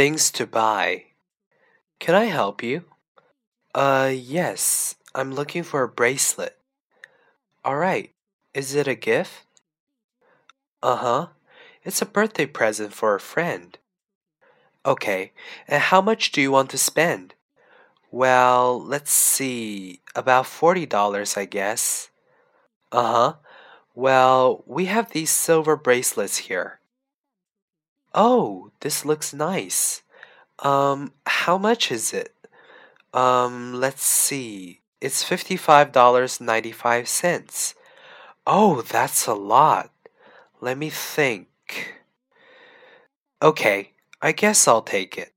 Things to buy. Can I help you? Uh, yes. I'm looking for a bracelet. Alright. Is it a gift? Uh huh. It's a birthday present for a friend. Okay. And how much do you want to spend? Well, let's see. About $40, I guess. Uh huh. Well, we have these silver bracelets here. Oh, this looks nice. Um, how much is it? Um, let's see. It's $55.95. Oh, that's a lot. Let me think. Okay, I guess I'll take it.